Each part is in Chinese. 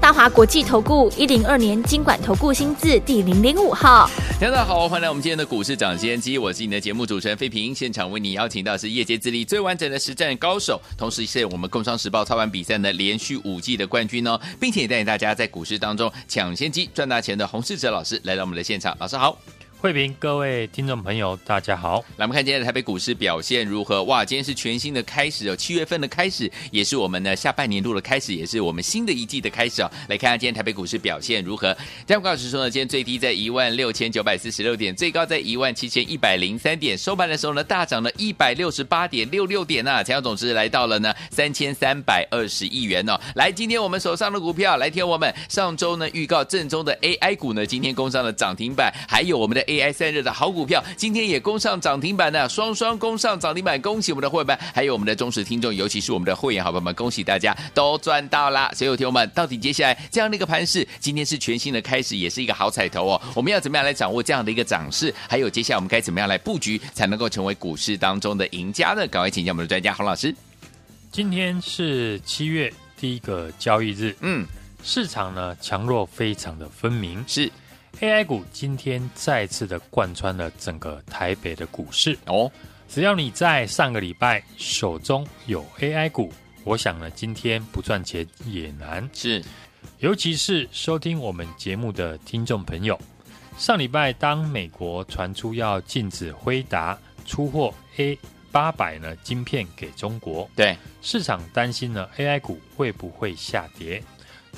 大华国际投顾一零二年金管投顾新字第零零五号，大家好，欢迎来我们今天的股市抢先机，我是你的节目主持人费平，现场为你邀请到是业界资历最完整的实战高手，同时是我们工商时报操盘比赛的连续五季的冠军哦，并且也带领大家在股市当中抢先机赚大钱的洪世哲老师来到我们的现场，老师好。慧平，各位听众朋友，大家好。来，我们看今天的台北股市表现如何？哇，今天是全新的开始哦，七月份的开始，也是我们的下半年度的开始，也是我们新的一季的开始哦。来看看今天台北股市表现如何？加权指数呢，今天最低在一万六千九百四十六点，最高在一万七千一百零三点，收盘的时候呢，大涨了一百六十八点六六点啊，成交总值来到了呢三千三百二十亿元哦。来，今天我们手上的股票，来听我们上周呢预告正宗的 AI 股呢，今天攻上了涨停板，还有我们的 AI 散热的好。股票今天也攻上涨停板呢，双双攻上涨停板，恭喜我们的会员，还有我们的忠实听众，尤其是我们的会员好朋友们，恭喜大家都赚到啦！所有，听友们，到底接下来这样的一个盘势，今天是全新的开始，也是一个好彩头哦。我们要怎么样来掌握这样的一个涨势？还有接下来我们该怎么样来布局，才能够成为股市当中的赢家呢？赶快请教我们的专家洪老师。今天是七月第一个交易日，嗯，市场呢强弱非常的分明，是。AI 股今天再次的贯穿了整个台北的股市哦。只要你在上个礼拜手中有 AI 股，我想呢，今天不赚钱也难。是，尤其是收听我们节目的听众朋友，上礼拜当美国传出要禁止辉达出货 A 八百呢晶片给中国，对市场担心呢 AI 股会不会下跌？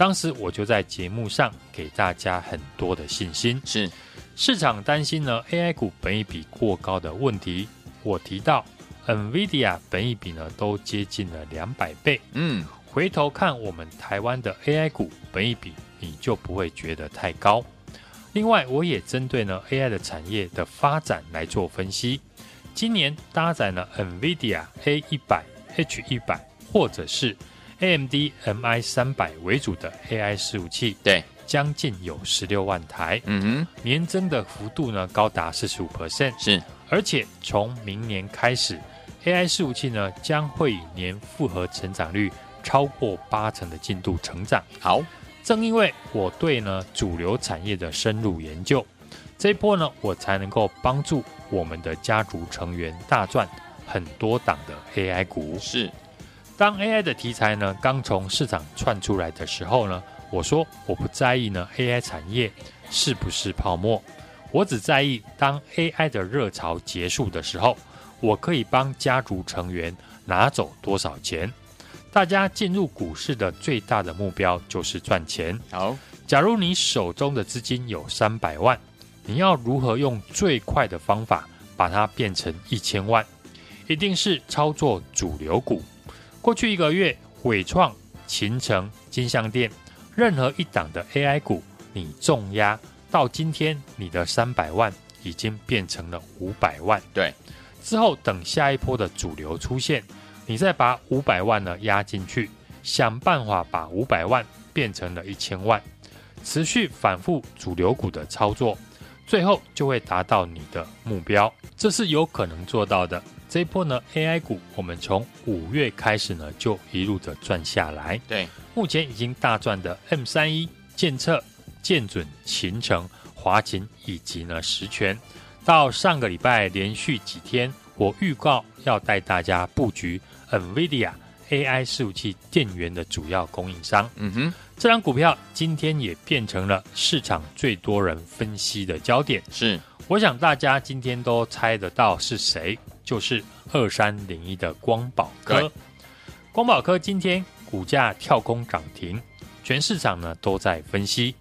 当时我就在节目上给大家很多的信心，是市场担心呢 AI 股本一比过高的问题。我提到 NVIDIA 本一比呢都接近了两百倍，嗯，回头看我们台湾的 AI 股本一比，你就不会觉得太高。另外，我也针对呢 AI 的产业的发展来做分析。今年搭载了 NVIDIA A 一百、H 一百，或者是 AMD MI 三百为主的 AI 伺服器，对，将近有十六万台，嗯哼，年增的幅度呢高达四十五 percent，是，而且从明年开始，AI 伺服器呢将会以年复合成长率超过八成的进度成长。好，正因为我对呢主流产业的深入研究，这一波呢我才能够帮助我们的家族成员大赚很多档的 AI 股。是。当 AI 的题材呢刚从市场窜出来的时候呢，我说我不在意呢 AI 产业是不是泡沫，我只在意当 AI 的热潮结束的时候，我可以帮家族成员拿走多少钱。大家进入股市的最大的目标就是赚钱。好，假如你手中的资金有三百万，你要如何用最快的方法把它变成一千万？一定是操作主流股。过去一个月，伟创、秦城、金相店，任何一档的 AI 股，你重压到今天，你的三百万已经变成了五百万。对，之后等下一波的主流出现，你再把五百万呢压进去，想办法把五百万变成了一千万，持续反复主流股的操作，最后就会达到你的目标，这是有可能做到的。这一波呢，AI 股我们从五月开始呢，就一路的赚下来。对，目前已经大赚的 M 三一、建测、建准、秦城、华勤以及呢十銓，到上个礼拜连续几天，我预告要带大家布局 NVIDIA AI 伺服器电源的主要供应商。嗯哼，这张股票今天也变成了市场最多人分析的焦点。是，我想大家今天都猜得到是谁。就是二三零一的光宝科，光宝科今天股价跳空涨停，全市场呢都在分析，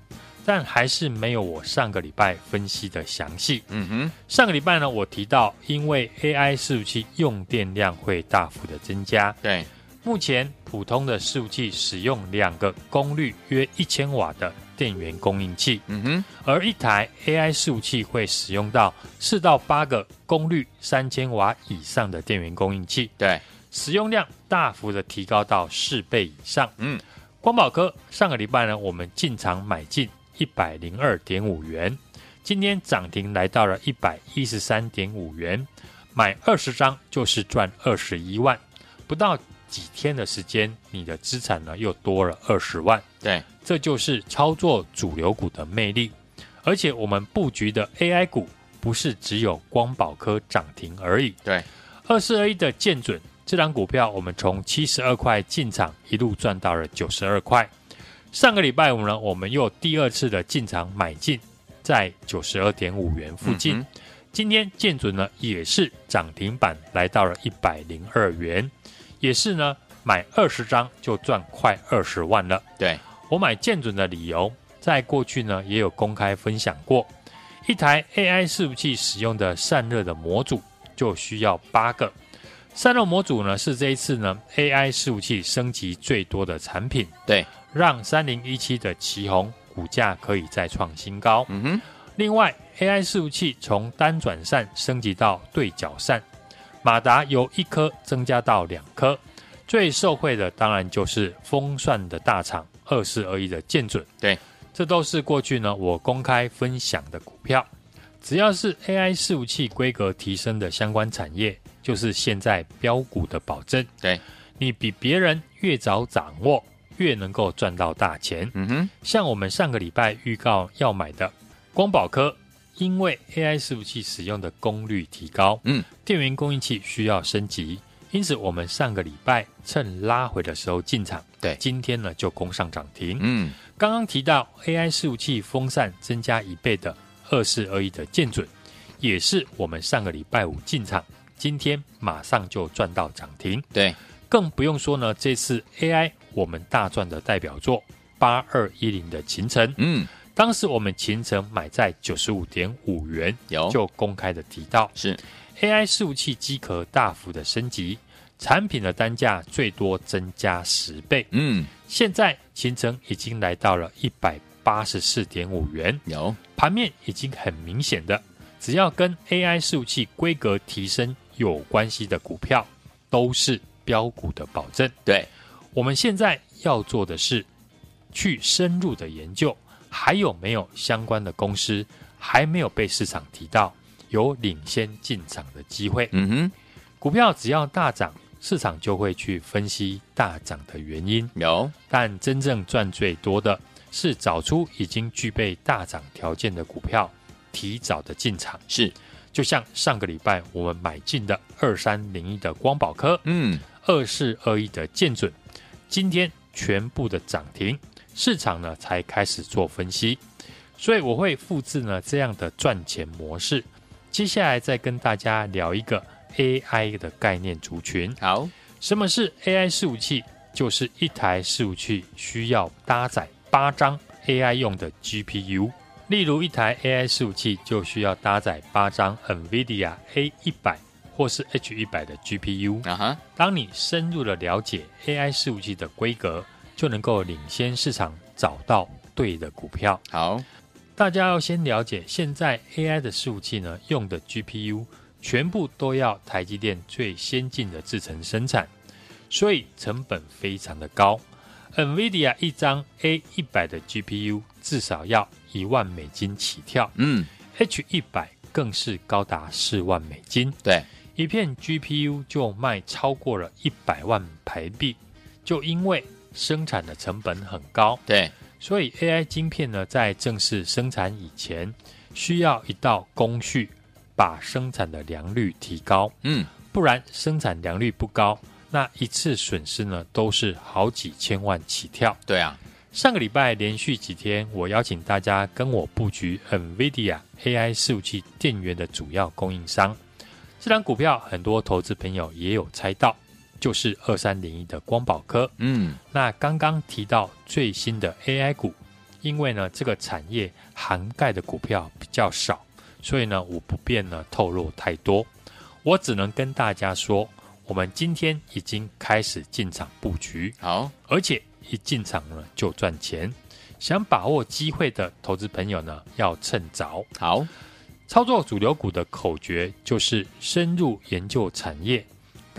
但还是没有我上个礼拜分析的详细。嗯哼，上个礼拜呢，我提到因为 AI 伺服器用电量会大幅的增加，对，目前普通的伺服器使用两个功率约一千瓦的。电源供应器，嗯哼，而一台 AI 伺服器会使用到四到八个功率三千瓦以上的电源供应器，对，使用量大幅的提高到四倍以上。嗯，光宝科上个礼拜呢，我们进场买进一百零二点五元，今天涨停来到了一百一十三点五元，买二十张就是赚二十一万，不到几天的时间，你的资产呢又多了二十万。对，这就是操作主流股的魅力。而且我们布局的 AI 股不是只有光宝科涨停而已。对，二四二一的建准这档股票，我们从七十二块进场，一路赚到了九十二块。上个礼拜五呢，我们又第二次的进场买进，在九十二点五元附近。嗯、今天建准呢也是涨停板，来到了一百零二元，也是呢买二十张就赚快二十万了。对，我买建准的理由。在过去呢，也有公开分享过，一台 AI 伺服器使用的散热的模组就需要八个。散热模组呢，是这一次呢 AI 伺服器升级最多的产品。对，让三零一七的旗红股价可以再创新高。嗯哼。另外，AI 伺服器从单转扇升级到对角扇，马达由一颗增加到两颗。最受惠的当然就是风扇的大厂二四二一的建准。对。这都是过去呢我公开分享的股票，只要是 AI 伺服器规格提升的相关产业，就是现在标股的保证。对，你比别人越早掌握，越能够赚到大钱。嗯哼，像我们上个礼拜预告要买的光宝科，因为 AI 伺服器使用的功率提高，嗯，电源供应器需要升级，因此我们上个礼拜趁拉回的时候进场。对，今天呢就攻上涨停。嗯。刚刚提到 AI 伺服器风扇增加一倍的二四二一的建准，也是我们上个礼拜五进场，今天马上就赚到涨停。对，更不用说呢，这次 AI 我们大赚的代表作八二一零的秦城，嗯，当时我们秦城买在九十五点五元，有就公开的提到是 AI 伺服器机壳大幅的升级。产品的单价最多增加十倍，嗯，现在行程已经来到了一百八十四点五元，有盘面已经很明显的，只要跟 AI 伺服器规格提升有关系的股票，都是标股的保证。对，我们现在要做的是去深入的研究，还有没有相关的公司还没有被市场提到，有领先进场的机会。嗯哼，股票只要大涨。市场就会去分析大涨的原因，有，但真正赚最多的是找出已经具备大涨条件的股票，提早的进场。是，就像上个礼拜我们买进的二三零一的光宝科，嗯，二四二一的建准，今天全部的涨停，市场呢才开始做分析，所以我会复制呢这样的赚钱模式。接下来再跟大家聊一个。AI 的概念族群。好，什么是 AI 伺服器？就是一台伺服器需要搭载八张 AI 用的 GPU。例如，一台 AI 伺服器就需要搭载八张 NVIDIA A 一百或是 H 一百的 GPU。啊哈，当你深入的了解 AI 伺服器的规格，就能够领先市场，找到对的股票。好，大家要先了解，现在 AI 的伺服器呢，用的 GPU。全部都要台积电最先进的制程生产，所以成本非常的高。NVIDIA 一张 A 一百的 GPU 至少要一万美金起跳，嗯，H 一百更是高达四万美金。对，一片 GPU 就卖超过了一百万台币，就因为生产的成本很高。对，所以 AI 晶片呢，在正式生产以前，需要一道工序。把生产的良率提高，嗯，不然生产良率不高，那一次损失呢都是好几千万起跳。对啊，上个礼拜连续几天，我邀请大家跟我布局 NVIDIA AI 伺服器电源的主要供应商，这档股票很多投资朋友也有猜到，就是二三零一的光宝科。嗯，那刚刚提到最新的 AI 股，因为呢这个产业涵盖的股票比较少。所以呢，我不便呢透露太多，我只能跟大家说，我们今天已经开始进场布局，好，而且一进场呢就赚钱。想把握机会的投资朋友呢，要趁早。好，操作主流股的口诀就是深入研究产业，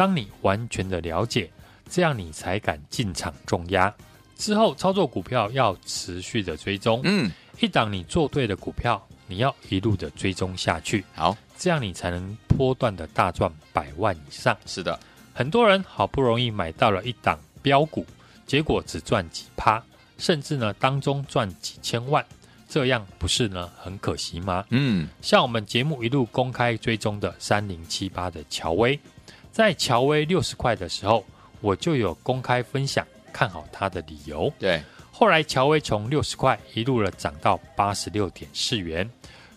当你完全的了解，这样你才敢进场重压。之后操作股票要持续的追踪，嗯，一档你做对的股票，你要一路的追踪下去，好，这样你才能波段的大赚百万以上。是的，很多人好不容易买到了一档标股，结果只赚几趴，甚至呢当中赚几千万，这样不是呢很可惜吗？嗯，像我们节目一路公开追踪的三零七八的乔威，在乔威六十块的时候，我就有公开分享。看好它的理由。对，后来乔威从六十块一路的涨到八十六点四元，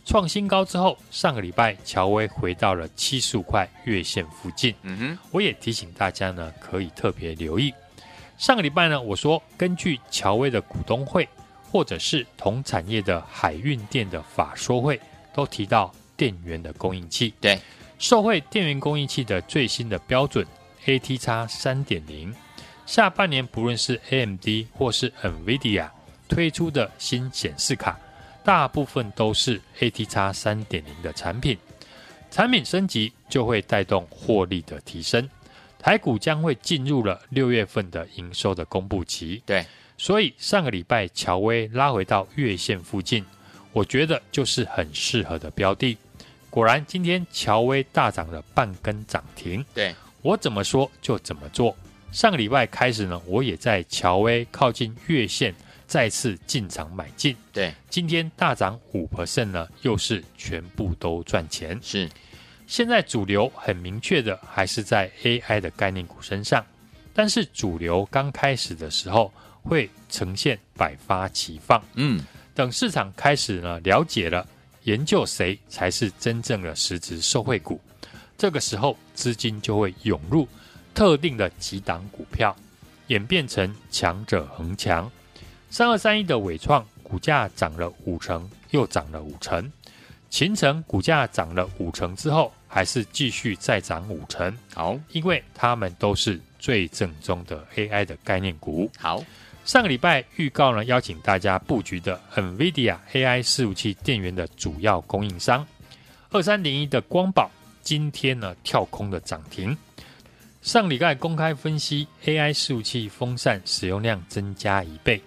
创新高之后，上个礼拜乔威回到了七十五块月线附近。嗯哼，我也提醒大家呢，可以特别留意。上个礼拜呢，我说根据乔威的股东会或者是同产业的海运电的法说会，都提到电源的供应器。对，受惠电源供应器的最新的标准 ATX 三点零。下半年，不论是 AMD 或是 NVIDIA 推出的新显示卡，大部分都是 ATX 三点零的产品。产品升级就会带动获利的提升。台股将会进入了六月份的营收的公布期。对，所以上个礼拜乔威拉回到月线附近，我觉得就是很适合的标的。果然，今天乔威大涨了半根涨停。对，我怎么说就怎么做。上个礼拜开始呢，我也在乔威靠近月线再次进场买进。对，今天大涨五 percent 呢，又是全部都赚钱。是，现在主流很明确的还是在 AI 的概念股身上，但是主流刚开始的时候会呈现百花齐放。嗯，等市场开始呢了解了，研究谁才是真正的实质受惠股，这个时候资金就会涌入。特定的几档股票演变成强者恒强，三二三一的伟创股价涨了五成，又涨了五成；秦城股价涨了五成之后，还是继续再涨五成。好，因为他们都是最正宗的 AI 的概念股。好，上个礼拜预告呢，邀请大家布局的 NVIDIA AI 伺服器电源的主要供应商二三零一的光宝，今天呢跳空的涨停。上礼拜公开分析 AI 伺服器风扇使用量增加一倍，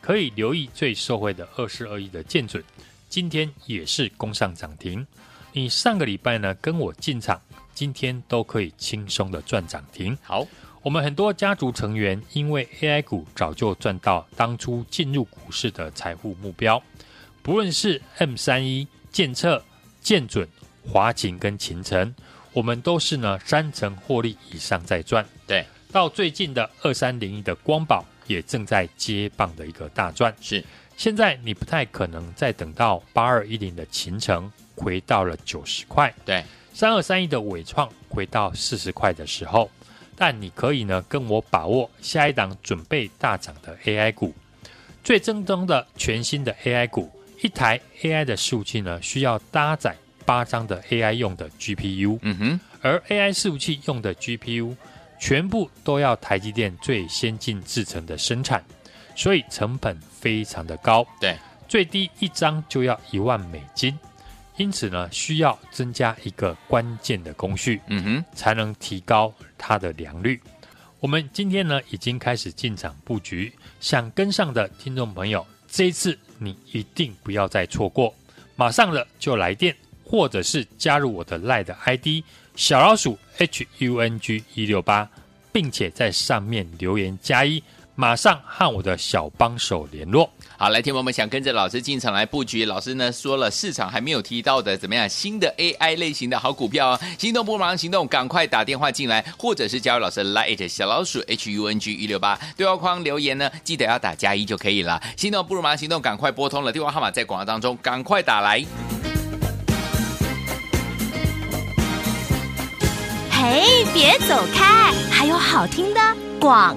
可以留意最受惠的二十二亿的建准，今天也是攻上涨停。你上个礼拜呢跟我进场，今天都可以轻松的赚涨停。好，我们很多家族成员因为 AI 股早就赚到当初进入股市的财富目标，不论是 M 三一、建策、建准、华擎跟秦诚。我们都是呢三成获利以上在赚，对，到最近的二三零一的光宝也正在接棒的一个大赚，是。现在你不太可能再等到八二一零的秦城回到了九十块，对，三二三一的尾创回到四十块的时候，但你可以呢跟我把握下一档准备大涨的 AI 股，最正宗的全新的 AI 股，一台 AI 的伺服器呢需要搭载。八张的 AI 用的 GPU，嗯哼，而 AI 伺服器用的 GPU 全部都要台积电最先进制成的生产，所以成本非常的高，对，最低一张就要一万美金，因此呢，需要增加一个关键的工序，嗯哼，才能提高它的良率。我们今天呢，已经开始进场布局，想跟上的听众朋友，这一次你一定不要再错过，马上了就来电。或者是加入我的 LINE 的 ID 小老鼠 H U N G 一六八，并且在上面留言加一，马上和我的小帮手联络。好，来听我们想跟着老师进场来布局，老师呢说了市场还没有提到的怎么样新的 AI 类型的好股票哦，心动不如马上行动，赶快打电话进来，或者是加入老师的 LINE 小老鼠 H U N G 一六八对话框留言呢，记得要打加一就可以了。心动不如马上行动，赶快拨通了电话号码在广告当中，赶快打来。嘿，别走开！还有好听的广。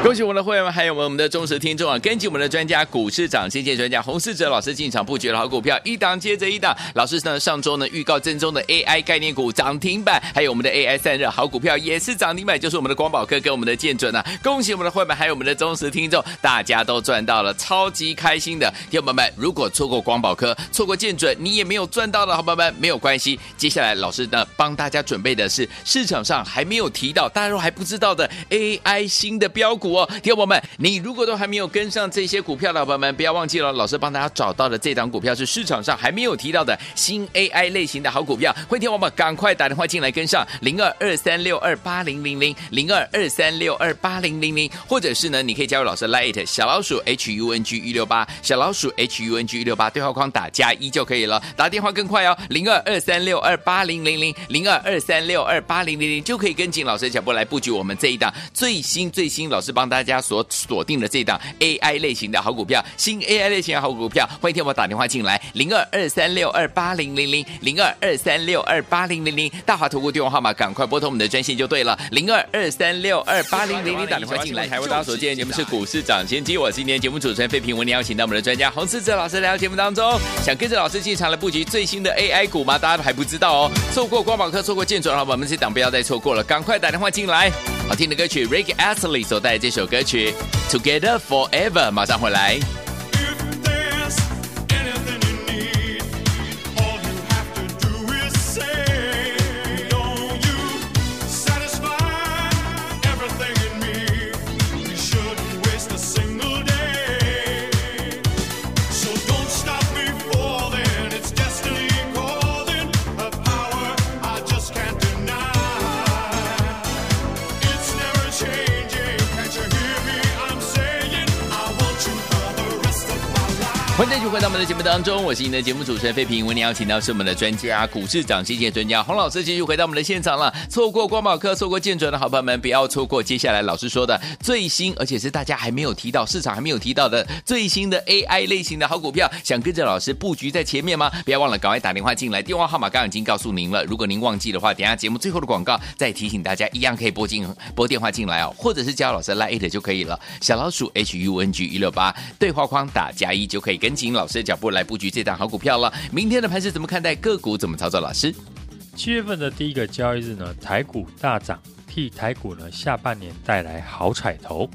恭喜我们的会员们，还有我们的忠实听众啊！根据我们的专家，股市涨先见专家洪世哲老师进场布局的好股票，一档接着一档。老师呢上周呢预告正宗的 AI 概念股涨停板，还有我们的 AI 散热好股票也是涨停板，就是我们的光宝科跟我们的建准啊！恭喜我们的会员们，还有我们的忠实听众，大家都赚到了，超级开心的。听众朋友们，如果错过光宝科，错过建准，你也没有赚到的好朋友们，没有关系。接下来老师呢帮大家准备的是市场上还没有提到，大家都还不知道的 AI 新的标股股哦，听众朋友们。你如果都还没有跟上这些股票的伙伴们，不要忘记了，老师帮大家找到的这档股票是市场上还没有提到的新 AI 类型的好股票。欢迎听我们赶快打电话进来跟上零二二三六二八零零零零二二三六二八零零零，或者是呢，你可以加入老师 Lite 小老鼠 H U N G 一六八小老鼠 H U N G 一六八对话框打加一就可以了，打电话更快哦，零二二三六二八零零零零二二三六二八零零零就可以跟紧老师的脚步来布局我们这一档最新最新老师帮大家所。锁定的这档 AI 类型的好股票，新 AI 类型的好股票，欢迎听我打电话进来，零二二三六二八零零零零二二三六二八零零零，大华投顾电话号码，赶快拨通我们的专线就对了，零二二三六二八零零零打电话进来。台湾大家所见的节目是股市涨先机，我是今天节目主持人费平，为您邀请到我们的专家洪思哲老师来到节目当中，想跟着老师进场来布局最新的 AI 股吗？大家还不知道哦，错过光宝科，错过建准的话，我们这档不要再错过了，赶快打电话进来。好听的歌曲，Rick Astley 所带来这首歌曲。Together forever，马上回来。欢迎继续回到我们的节目当中，我是您的节目主持人费平。为您邀请到是我们的专家，股市涨先机专家洪老师，继续回到我们的现场了。错过光宝科、错过建准的好朋友们，不要错过接下来老师说的最新，而且是大家还没有提到、市场还没有提到的最新的 AI 类型的好股票。想跟着老师布局在前面吗？不要忘了赶快打电话进来，电话号码刚刚已经告诉您了。如果您忘记的话，等下节目最后的广告再提醒大家，一样可以拨进拨电话进来哦，或者是加老师 Line 就可以了。小老鼠 H U N G 一六八对话框打加一就可以跟。紧老师的脚步来布局这档好股票了。明天的盘是怎么看待？个股怎么操作？老师，七月份的第一个交易日呢，台股大涨，替台股呢下半年带来好彩头。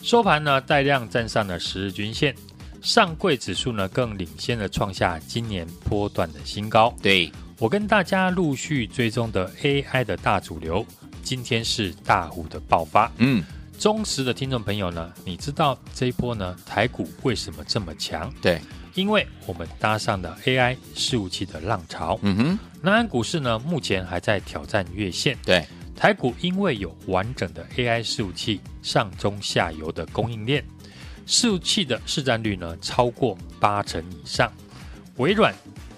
收盘呢带量站上了十日均线，上柜指数呢更领先的创下今年波段的新高。对，我跟大家陆续追踪的 AI 的大主流，今天是大幅的爆发。嗯。忠实的听众朋友呢，你知道这一波呢台股为什么这么强？对，因为我们搭上了 AI 伺服器的浪潮。嗯哼，南安股市呢目前还在挑战月线。对，台股因为有完整的 AI 伺服器上中下游的供应链，伺服器的市占率呢超过八成以上。微软、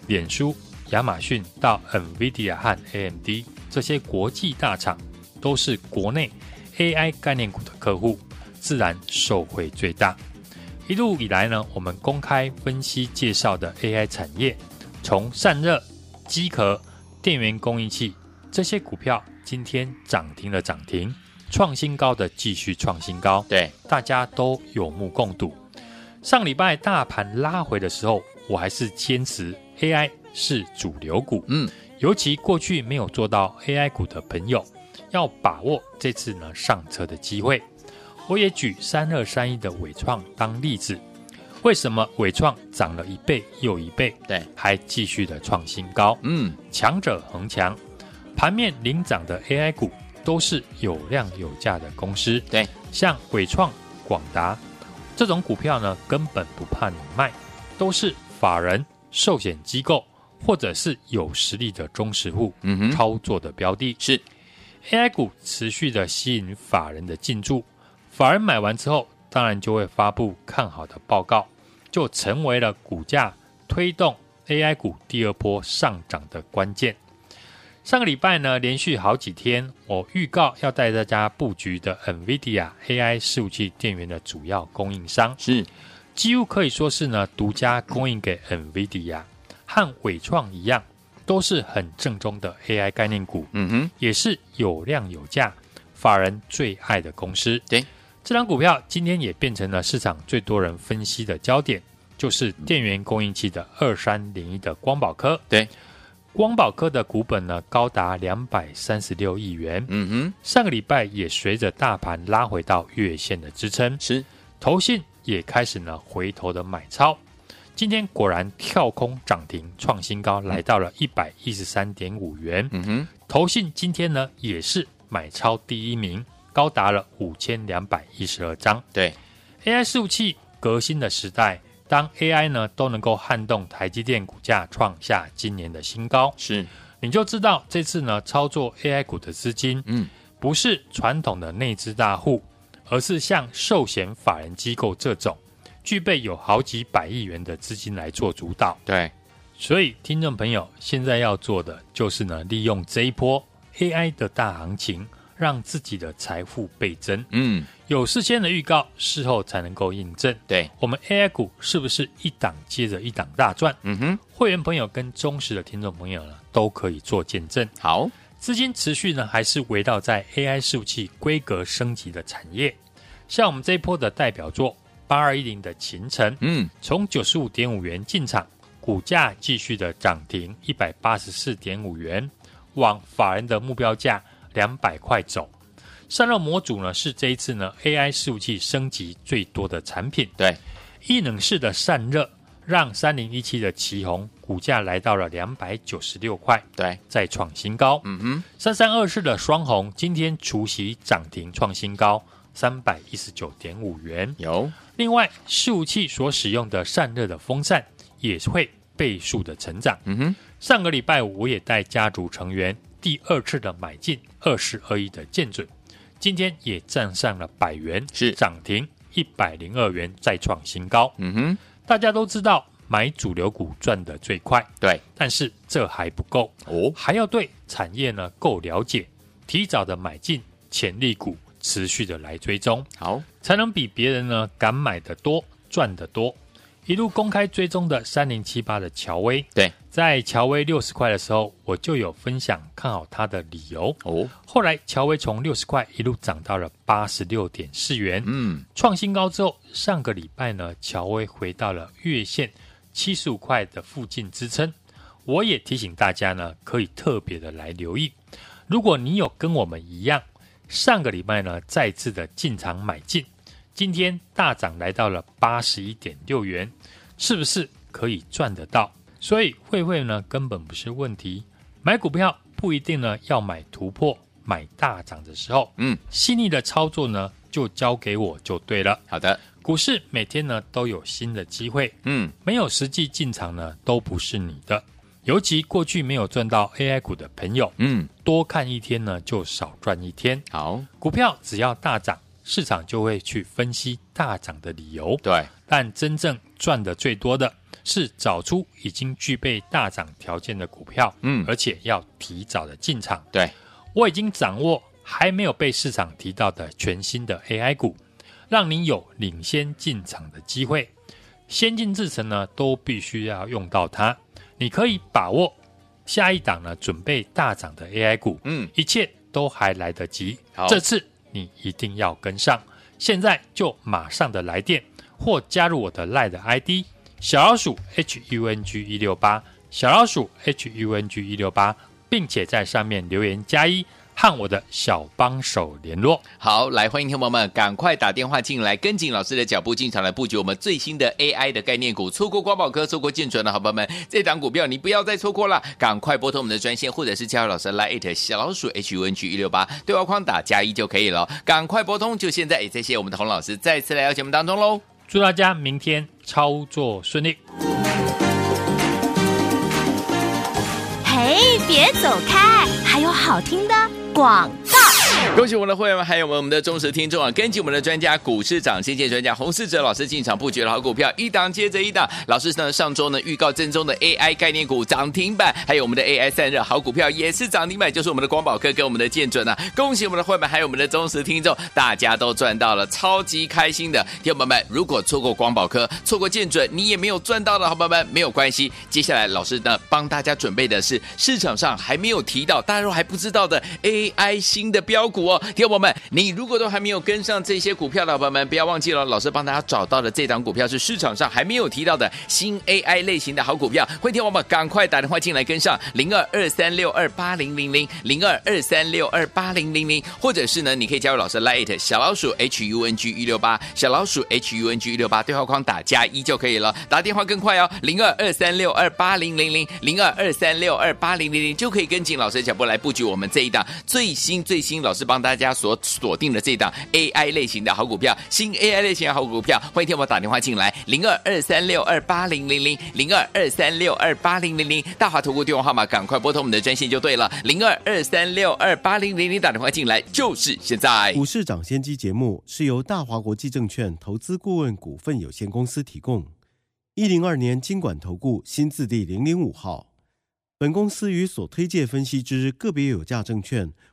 脸书、亚马逊到 NVIDIA 和 AMD 这些国际大厂都是国内。AI 概念股的客户自然受惠最大。一路以来呢，我们公开分析介绍的 AI 产业，从散热、机壳、电源供应器这些股票，今天涨停的涨停，创新高的继续创新高。对，大家都有目共睹。上礼拜大盘拉回的时候，我还是坚持 AI 是主流股。嗯，尤其过去没有做到 AI 股的朋友。要把握这次呢上车的机会，我也举三二三一的伟创当例子。为什么伟创涨了一倍又一倍？对，还继续的创新高。嗯，强者恒强，盘面领涨的 AI 股都是有量有价的公司。对，像伟创、广达这种股票呢，根本不怕你卖，都是法人、寿险机构或者是有实力的中实户嗯哼操作的标的。是。AI 股持续的吸引法人的进驻，法人买完之后，当然就会发布看好的报告，就成为了股价推动 AI 股第二波上涨的关键。上个礼拜呢，连续好几天，我预告要带大家布局的 NVIDIA AI 伺服器电源的主要供应商，是几乎可以说是呢独家供应给 NVIDIA，和伟创一样。都是很正宗的 AI 概念股，嗯哼，也是有量有价，法人最爱的公司。对，这张股票今天也变成了市场最多人分析的焦点，就是电源供应器的二三零一的光宝科。对，光宝科的股本呢高达两百三十六亿元。嗯哼，上个礼拜也随着大盘拉回到月线的支撑，是投信也开始呢回头的买超。今天果然跳空涨停创新高，来到了一百一十三点五元。嗯哼，投信今天呢也是买超第一名。高达了五千两百一十二张。对，AI 伺服器革新的时代，当 AI 呢都能够撼动台积电股价创下今年的新高，是你就知道这次呢操作 AI 股的资金，嗯，不是传统的内资大户，而是像寿险法人机构这种具备有好几百亿元的资金来做主导。对，所以听众朋友现在要做的就是呢，利用这一波 AI 的大行情。让自己的财富倍增。嗯，有事先的预告，事后才能够印证。对，我们 AI 股是不是一档接着一档大赚？嗯哼，会员朋友跟忠实的听众朋友呢，都可以做见证。好，资金持续呢，还是围绕在 AI 服务器规格升级的产业。像我们这一波的代表作八二一零的秦晨，嗯，从九十五点五元进场，股价继续的涨停一百八十四点五元，往法人的目标价。两百块走，散热模组呢是这一次呢 AI 伺服器升级最多的产品。对，异能式的散热让三零一七的奇红股价来到了两百九十六块，对，再创新高。嗯哼，三三二四的双红今天除夕涨停创新高，三百一十九点五元。有，另外伺服器所使用的散热的风扇也会倍数的成长。嗯哼，上个礼拜五我也带家族成员。第二次的买进二十二亿的建准，今天也站上了百元，是涨停一百零二元，再创新高。嗯哼，大家都知道买主流股赚得最快，对，但是这还不够哦，还要对产业呢够了解，提早的买进潜力股，持续的来追踪，好，才能比别人呢敢买的多，赚的多。一路公开追踪的三零七八的乔威，对，在乔威六十块的时候，我就有分享看好它的理由哦。后来乔威从六十块一路涨到了八十六点四元，嗯，创新高之后，上个礼拜呢，乔威回到了月线七十五块的附近支撑。我也提醒大家呢，可以特别的来留意。如果你有跟我们一样，上个礼拜呢再次的进场买进。今天大涨来到了八十一点六元，是不是可以赚得到？所以会会呢根本不是问题。买股票不一定呢要买突破、买大涨的时候，嗯，细腻的操作呢就交给我就对了。好的，股市每天呢都有新的机会，嗯，没有实际进场呢都不是你的。尤其过去没有赚到 AI 股的朋友，嗯，多看一天呢就少赚一天。好，股票只要大涨。市场就会去分析大涨的理由，对，但真正赚的最多的是找出已经具备大涨条件的股票，嗯，而且要提早的进场。对，我已经掌握还没有被市场提到的全新的 AI 股，让你有领先进场的机会。先进制程呢，都必须要用到它。你可以把握下一档呢，准备大涨的 AI 股，嗯，一切都还来得及。好，这次。你一定要跟上，现在就马上的来电或加入我的 LINE 的 ID 小老鼠 H U N G 一六八小老鼠 H U N G 一六八，并且在上面留言加一。和我的小帮手联络。好，来欢迎听众朋友们，赶快打电话进来，跟紧老师的脚步进场来布局我们最新的 AI 的概念股。错过光宝科，错过建准的好朋友们，这档股票你不要再错过了，赶快拨通我们的专线，或者是加入老师 Lite 小老鼠 HUNG 一六八对话框打加一就可以了。赶快拨通，就现在！也谢谢我们的洪老师再次来到节目当中喽。祝大家明天操作顺利。嘿，别走开，还有好听的。广告。恭喜我们的会员们，还有我们我们的忠实听众啊！根据我们的专家股市涨先见专家洪世哲老师进场布局的好股票，一档接着一档。老师呢上周呢预告正宗的 AI 概念股涨停板，还有我们的 AI 散热好股票也是涨停板，就是我们的光宝科跟我们的建准啊！恭喜我们的会员们，还有我们的忠实听众，大家都赚到了，超级开心的。听众朋友们，如果错过光宝科，错过建准，你也没有赚到的好朋友们，没有关系。接下来老师呢帮大家准备的是市场上还没有提到，大家都还不知道的 AI 新的标股。股哦。听众友们，你如果都还没有跟上这些股票的朋友们，不要忘记了，老师帮大家找到的这档股票是市场上还没有提到的新 AI 类型的好股票。欢迎听友们赶快打电话进来跟上零二二三六二八零零零零二二三六二八零零零，或者是呢，你可以加入老师 Light 小老鼠 H U N G 一六八小老鼠 H U N G 一六八对话框打加一就可以了，打电话更快哦，零二二三六二八零零零零二二三六二八零零零就可以跟紧老师的脚步来布局我们这一档最新最新老师是帮大家所锁定的这档 AI 类型的好股票，新 AI 类型的好股票，欢迎听我打电话进来，零二二三六二八零零零零二二三六二八零零零大华投顾电话号码，赶快拨通我们的专线就对了，零二二三六二八零零零打电话进来就是现在。股市涨先机节目是由大华国际证券投资顾问股份有限公司提供，一零二年金管投顾新字第零零五号。本公司与所推介分析之个别有价证券